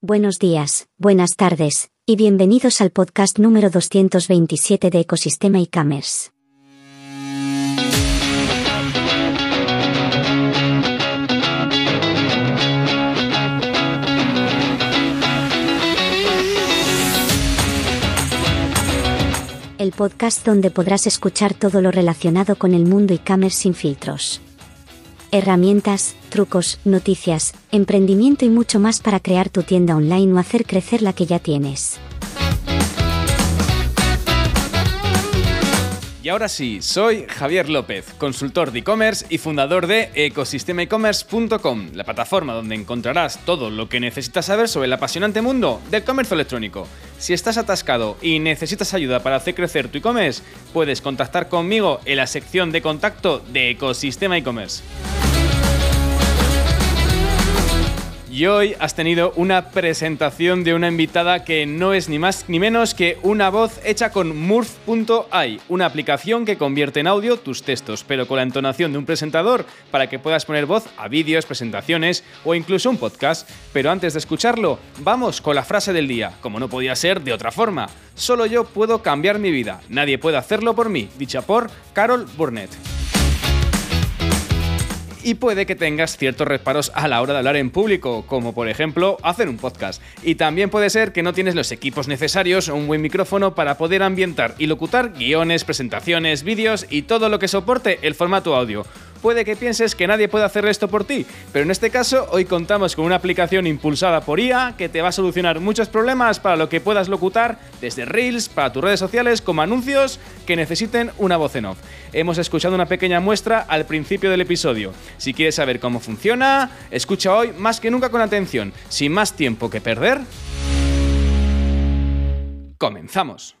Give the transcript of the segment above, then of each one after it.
Buenos días, buenas tardes, y bienvenidos al podcast número 227 de Ecosistema e-commerce. El podcast donde podrás escuchar todo lo relacionado con el mundo e-commerce sin filtros herramientas, trucos, noticias, emprendimiento y mucho más para crear tu tienda online o hacer crecer la que ya tienes. Y ahora sí, soy Javier López, consultor de e-commerce y fundador de ecosistemaecommerce.com, la plataforma donde encontrarás todo lo que necesitas saber sobre el apasionante mundo del comercio electrónico. Si estás atascado y necesitas ayuda para hacer crecer tu e-commerce, puedes contactar conmigo en la sección de contacto de Ecosistema e-commerce. Y hoy has tenido una presentación de una invitada que no es ni más ni menos que una voz hecha con Murph.ai, una aplicación que convierte en audio tus textos, pero con la entonación de un presentador para que puedas poner voz a vídeos, presentaciones o incluso un podcast. Pero antes de escucharlo, vamos con la frase del día, como no podía ser de otra forma. Solo yo puedo cambiar mi vida, nadie puede hacerlo por mí, dicha por Carol Burnett y puede que tengas ciertos reparos a la hora de hablar en público, como por ejemplo hacer un podcast. Y también puede ser que no tienes los equipos necesarios o un buen micrófono para poder ambientar y locutar guiones, presentaciones, vídeos y todo lo que soporte el formato audio puede que pienses que nadie puede hacer esto por ti, pero en este caso hoy contamos con una aplicación impulsada por IA que te va a solucionar muchos problemas para lo que puedas locutar desde Reels, para tus redes sociales, como anuncios que necesiten una voz en off. Hemos escuchado una pequeña muestra al principio del episodio. Si quieres saber cómo funciona, escucha hoy más que nunca con atención, sin más tiempo que perder. Comenzamos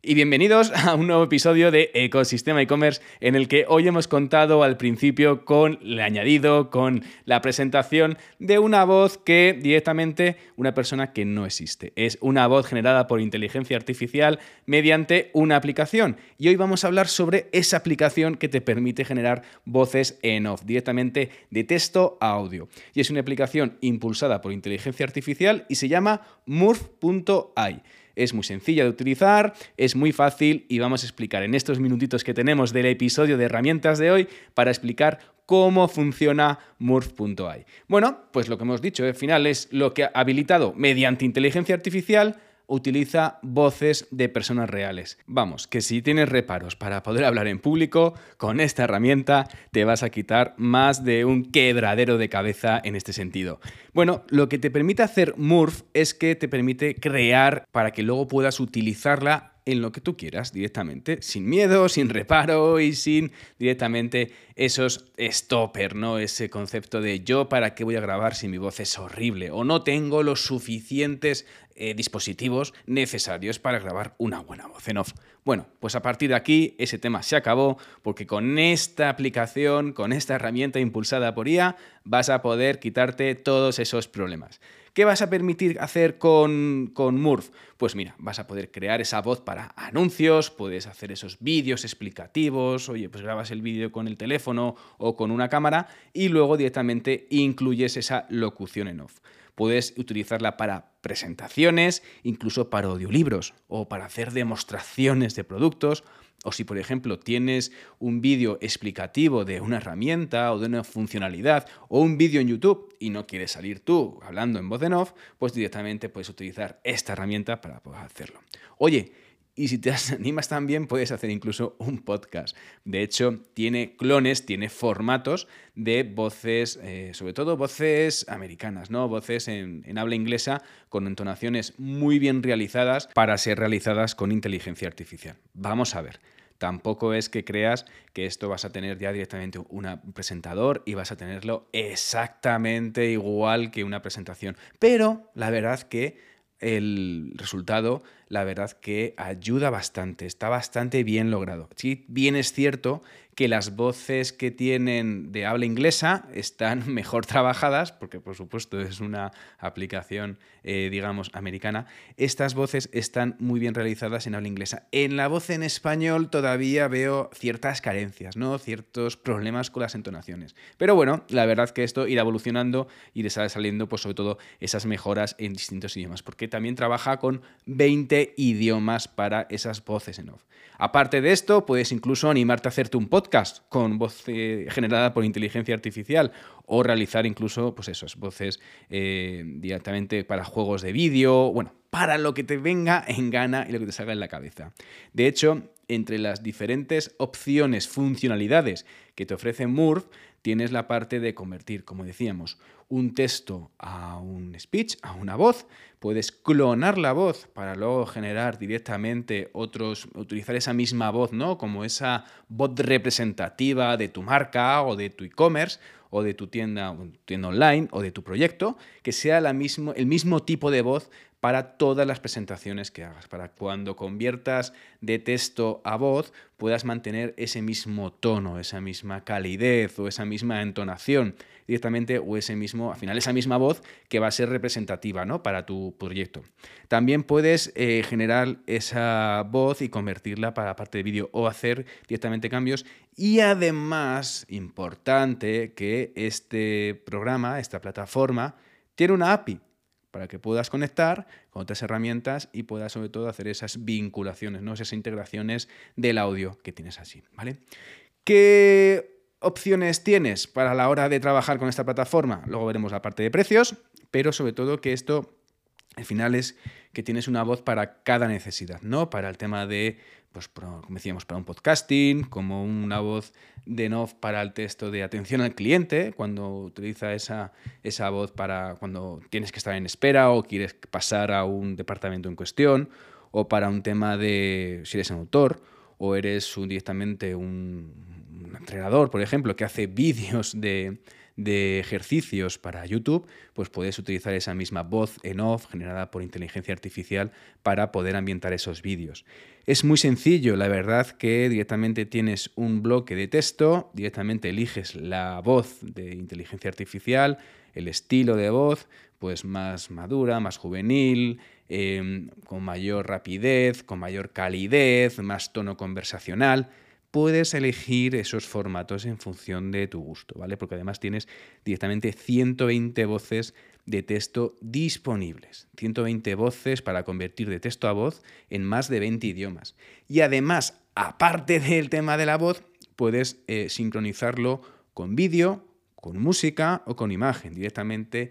y bienvenidos a un nuevo episodio de Ecosistema e-commerce en el que hoy hemos contado al principio con el añadido, con la presentación de una voz que directamente una persona que no existe. Es una voz generada por inteligencia artificial mediante una aplicación. Y hoy vamos a hablar sobre esa aplicación que te permite generar voces en off, directamente de texto a audio. Y es una aplicación impulsada por inteligencia artificial y se llama Murph.ai es muy sencilla de utilizar, es muy fácil y vamos a explicar en estos minutitos que tenemos del episodio de herramientas de hoy para explicar cómo funciona Murph.ai. Bueno, pues lo que hemos dicho al final es lo que ha habilitado mediante inteligencia artificial utiliza voces de personas reales. Vamos, que si tienes reparos para poder hablar en público, con esta herramienta te vas a quitar más de un quebradero de cabeza en este sentido. Bueno, lo que te permite hacer Murph es que te permite crear para que luego puedas utilizarla en lo que tú quieras directamente, sin miedo, sin reparo y sin directamente esos stopper, ¿no? Ese concepto de yo para qué voy a grabar si mi voz es horrible o no tengo los suficientes eh, dispositivos necesarios para grabar una buena voz en off. Bueno, pues a partir de aquí ese tema se acabó porque con esta aplicación, con esta herramienta impulsada por IA, vas a poder quitarte todos esos problemas. ¿Qué vas a permitir hacer con, con Murph? Pues mira, vas a poder crear esa voz para anuncios, puedes hacer esos vídeos explicativos, oye, pues grabas el vídeo con el teléfono o con una cámara y luego directamente incluyes esa locución en off. Puedes utilizarla para presentaciones, incluso para audiolibros o para hacer demostraciones de productos. O si, por ejemplo, tienes un vídeo explicativo de una herramienta o de una funcionalidad o un vídeo en YouTube y no quieres salir tú hablando en voz en off, pues directamente puedes utilizar esta herramienta para poder hacerlo. Oye, y si te animas también, puedes hacer incluso un podcast. De hecho, tiene clones, tiene formatos de voces, eh, sobre todo voces americanas, ¿no? Voces en, en habla inglesa con entonaciones muy bien realizadas para ser realizadas con inteligencia artificial. Vamos a ver. Tampoco es que creas que esto vas a tener ya directamente un presentador y vas a tenerlo exactamente igual que una presentación. Pero la verdad que el resultado la verdad que ayuda bastante, está bastante bien logrado. Sí, bien es cierto que las voces que tienen de habla inglesa están mejor trabajadas, porque por supuesto es una aplicación, eh, digamos, americana. Estas voces están muy bien realizadas en habla inglesa. En la voz en español todavía veo ciertas carencias, ¿no? Ciertos problemas con las entonaciones. Pero bueno, la verdad que esto irá evolucionando y le sale saliendo, pues sobre todo, esas mejoras en distintos idiomas, porque también trabaja con 20 idiomas para esas voces en off. Aparte de esto, puedes incluso animarte a hacerte un podcast con voz eh, generada por inteligencia artificial o realizar incluso, pues eso, voces eh, directamente para juegos de vídeo, bueno, para lo que te venga en gana y lo que te salga en la cabeza. De hecho, entre las diferentes opciones, funcionalidades que te ofrece Murph, tienes la parte de convertir, como decíamos, un texto a un speech, a una voz. Puedes clonar la voz para luego generar directamente otros, utilizar esa misma voz, ¿no? Como esa voz representativa de tu marca o de tu e-commerce o de tu tienda, tienda online o de tu proyecto, que sea la el mismo tipo de voz para todas las presentaciones que hagas, para cuando conviertas de texto a voz puedas mantener ese mismo tono, esa misma calidez o esa misma entonación directamente o ese mismo, al final esa misma voz que va a ser representativa ¿no? para tu proyecto. También puedes eh, generar esa voz y convertirla para la parte de vídeo o hacer directamente cambios y además, importante, que este programa, esta plataforma, tiene una API para que puedas conectar con otras herramientas y puedas sobre todo hacer esas vinculaciones, ¿no? esas integraciones del audio que tienes así. ¿vale? ¿Qué opciones tienes para la hora de trabajar con esta plataforma? Luego veremos la parte de precios, pero sobre todo que esto al final es que tienes una voz para cada necesidad, ¿no? Para el tema de pues, como decíamos, para un podcasting, como una voz de off para el texto de atención al cliente, cuando utiliza esa, esa voz para cuando tienes que estar en espera o quieres pasar a un departamento en cuestión, o para un tema de si eres un autor o eres directamente un entrenador, por ejemplo, que hace vídeos de, de ejercicios para YouTube, pues puedes utilizar esa misma voz en off generada por inteligencia artificial para poder ambientar esos vídeos. Es muy sencillo, la verdad que directamente tienes un bloque de texto, directamente eliges la voz de inteligencia artificial, el estilo de voz, pues más madura, más juvenil, em, con mayor rapidez, con mayor calidez, más tono conversacional puedes elegir esos formatos en función de tu gusto, ¿vale? Porque además tienes directamente 120 voces de texto disponibles. 120 voces para convertir de texto a voz en más de 20 idiomas. Y además, aparte del tema de la voz, puedes eh, sincronizarlo con vídeo, con música o con imagen. Directamente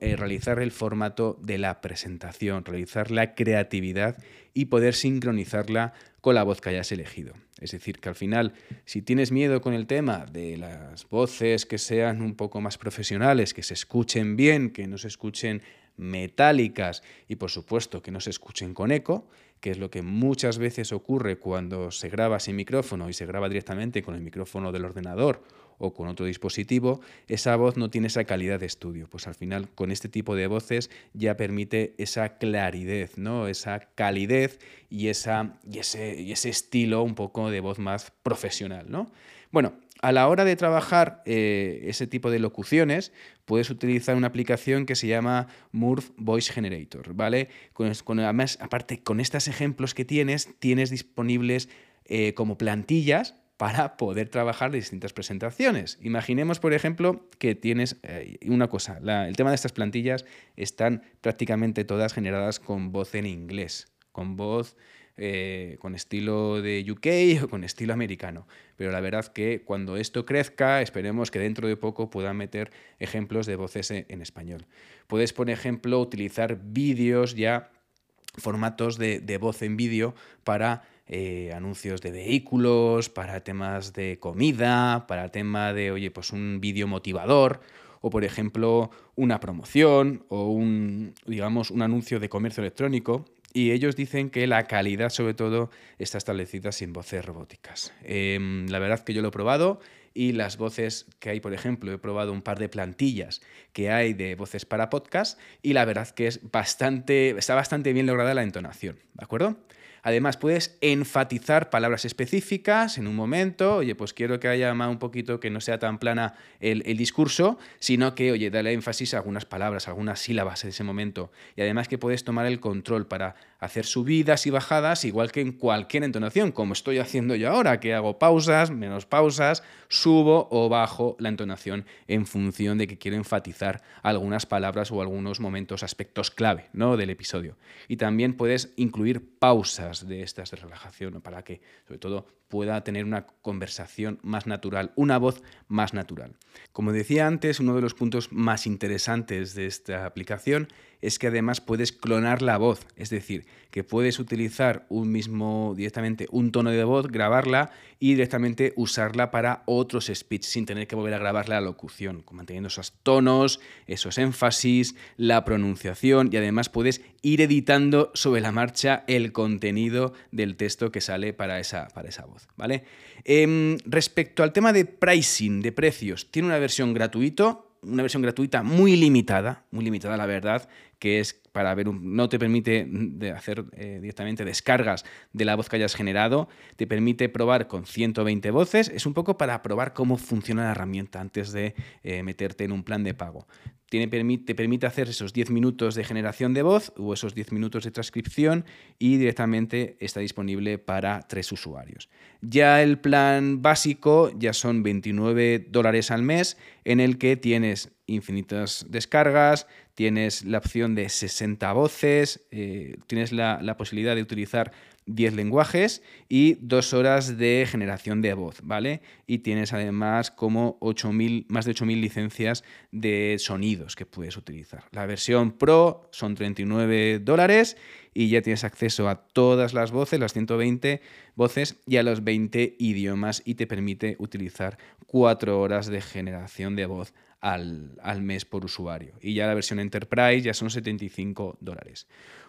eh, realizar el formato de la presentación, realizar la creatividad y poder sincronizarla con la voz que hayas elegido. Es decir, que al final, si tienes miedo con el tema de las voces que sean un poco más profesionales, que se escuchen bien, que no se escuchen metálicas y por supuesto que no se escuchen con eco, que es lo que muchas veces ocurre cuando se graba sin micrófono y se graba directamente con el micrófono del ordenador o con otro dispositivo, esa voz no tiene esa calidad de estudio. Pues al final con este tipo de voces ya permite esa claridad, ¿no? esa calidez y, esa, y, ese, y ese estilo un poco de voz más profesional. ¿no? Bueno, a la hora de trabajar eh, ese tipo de locuciones, puedes utilizar una aplicación que se llama Murph Voice Generator, ¿vale? Con, además, aparte, con estos ejemplos que tienes, tienes disponibles eh, como plantillas para poder trabajar distintas presentaciones. Imaginemos, por ejemplo, que tienes eh, una cosa, el tema de estas plantillas están prácticamente todas generadas con voz en inglés, con voz eh, con estilo de UK o con estilo americano. Pero la verdad que cuando esto crezca, esperemos que dentro de poco puedan meter ejemplos de voces en español. Puedes, por ejemplo, utilizar vídeos ya, formatos de, de voz en vídeo para eh, anuncios de vehículos, para temas de comida, para tema de, oye, pues un vídeo motivador, o por ejemplo una promoción o un, digamos, un anuncio de comercio electrónico. Y ellos dicen que la calidad sobre todo está establecida sin voces robóticas. Em, la verdad que yo lo he probado y las voces que hay, por ejemplo, he probado un par de plantillas que hay de voces para podcast y la verdad que es bastante, está bastante bien lograda la entonación, ¿de acuerdo? Además, puedes enfatizar palabras específicas en un momento. Oye, pues quiero que haya más un poquito, que no sea tan plana el, discurso, sino que, oye, dale énfasis a algunas palabras, algunas sílabas en ese momento. Y además que puedes tomar el control para hacer subidas y bajadas, igual que en cualquier entonación, como estoy haciendo yo ahora, que hago pausas, menos pausas, subo o bajo la entonación en función de que quiero enfatizar algunas palabras o algunos momentos, aspectos clave ¿no? del episodio. Y también puedes incluir pausas de estas de relajación para que, sobre todo, pueda tener una conversación más natural, una voz más natural. Como decía antes, uno de los puntos más interesantes de esta aplicación es que además puedes clonar la voz, es decir, que puedes utilizar un mismo directamente un tono de voz, grabarla y directamente usarla para otros speech sin tener que volver a grabar la locución, manteniendo esos tonos, esos énfasis, la pronunciación y además puedes ir editando sobre la marcha el contenido del texto que sale para esa, para esa voz, ¿vale? Em, respecto al tema de pricing, de precios, tiene una versión gratuita, una versión gratuita muy limitada, muy limitada la verdad, que es para ver, no te permite hacer eh, directamente descargas de la voz que hayas generado, te permite probar con 120 voces, es un poco para probar cómo funciona la herramienta antes de eh, meterte en un plan de pago. Te permite hacer esos 10 minutos de generación de voz o esos 10 minutos de transcripción y directamente está disponible para tres usuarios. Ya el plan básico ya son 29 dólares al mes en el que tienes infinitas descargas, tienes la opción de 60 voces, eh, tienes la, posibilidad de utilizar 10 lenguajes y 2 horas de generación de voz, ¿vale? Y tienes además como 8000, más de 8.000 licencias de sonidos que puedes utilizar. La versión Pro son 39 dólares y ya tienes acceso a todas las voces, las 120 voces y a los 20 idiomas y te permite utilizar 4 horas de generación de voz al, al mes por usuario. Y ya la versión Enterprise ya son 75 dólares.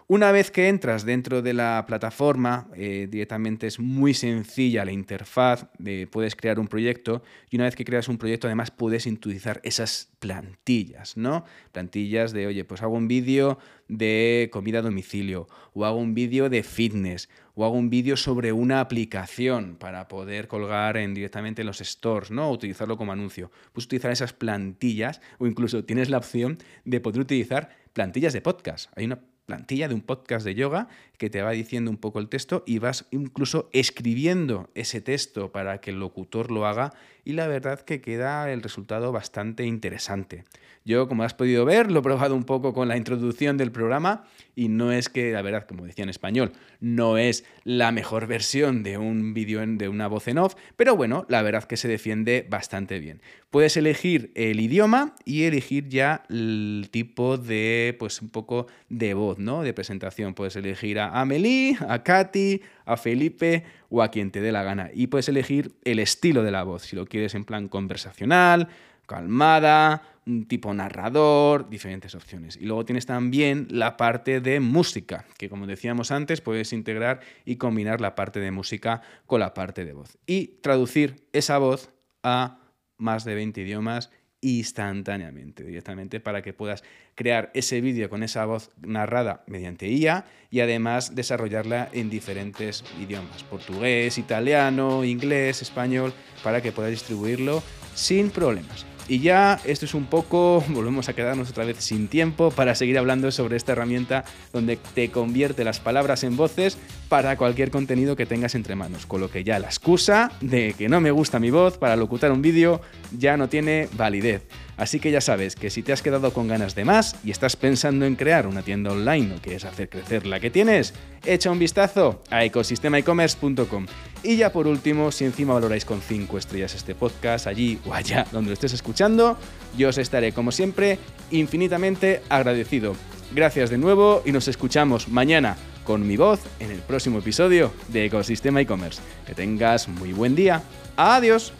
Una vez que entras dentro de la plataforma, eh, directamente es muy sencilla la interfaz, puedes crear un proyecto y una vez que creas un proyecto además puedes utilizar esas plantillas, ¿no? Plantillas de, oye, pues hago un vídeo de comida a domicilio o hago un vídeo de fitness o hago un vídeo sobre una aplicación para poder colgar en, directamente en los stores, ¿no? utilizarlo como anuncio. Puedes utilizar esas plantillas o incluso tienes la opción de poder utilizar plantillas de podcast. Hay una plantilla de un podcast de yoga que te va diciendo un poco el texto y vas incluso escribiendo ese texto para que el locutor lo haga y la verdad que queda el resultado bastante interesante. Yo, como has podido ver, lo he probado un poco con la introducción del programa y no es que, la verdad, como decía en español, no es la mejor versión de un vídeo de una voz en off, pero bueno, la verdad que se defiende bastante bien. Puedes elegir el idioma y elegir ya el tipo de, pues un poco de voz, ¿no? De presentación. Puedes elegir a Amelie, a Katy, a Felipe o a quien te dé la gana. Y puedes elegir el estilo de la voz, si lo quieres en plan conversacional, calmada, un tipo narrador, diferentes opciones. Y luego tienes también la parte de música, que como decíamos antes, puedes integrar y combinar la parte de música con la parte de voz. Y traducir esa voz a más de 20 idiomas instantáneamente, directamente para que puedas crear ese vídeo con esa voz narrada mediante IA y además desarrollarla en diferentes idiomas, portugués, italiano, inglés, español, para que puedas distribuirlo sin problemas. Y ya esto es un poco, volvemos a quedarnos otra vez sin tiempo para seguir hablando sobre esta herramienta donde te convierte las palabras en voces para cualquier contenido que tengas entre manos, con lo que ya la excusa de que no me gusta mi voz para locutar un vídeo ya no tiene validez. Así que ya sabes que si te has quedado con ganas de más y estás pensando en crear una tienda online o quieres hacer crecer la que tienes, echa un vistazo a ecosistemaecommerce.com. Y ya por último, si encima valoráis con 5 estrellas este podcast allí o allá donde lo estés escuchando, yo os estaré como siempre infinitamente agradecido. Gracias de nuevo y nos escuchamos mañana con mi voz en el próximo episodio de Ecosistema e-commerce. Que tengas muy buen día. Adiós.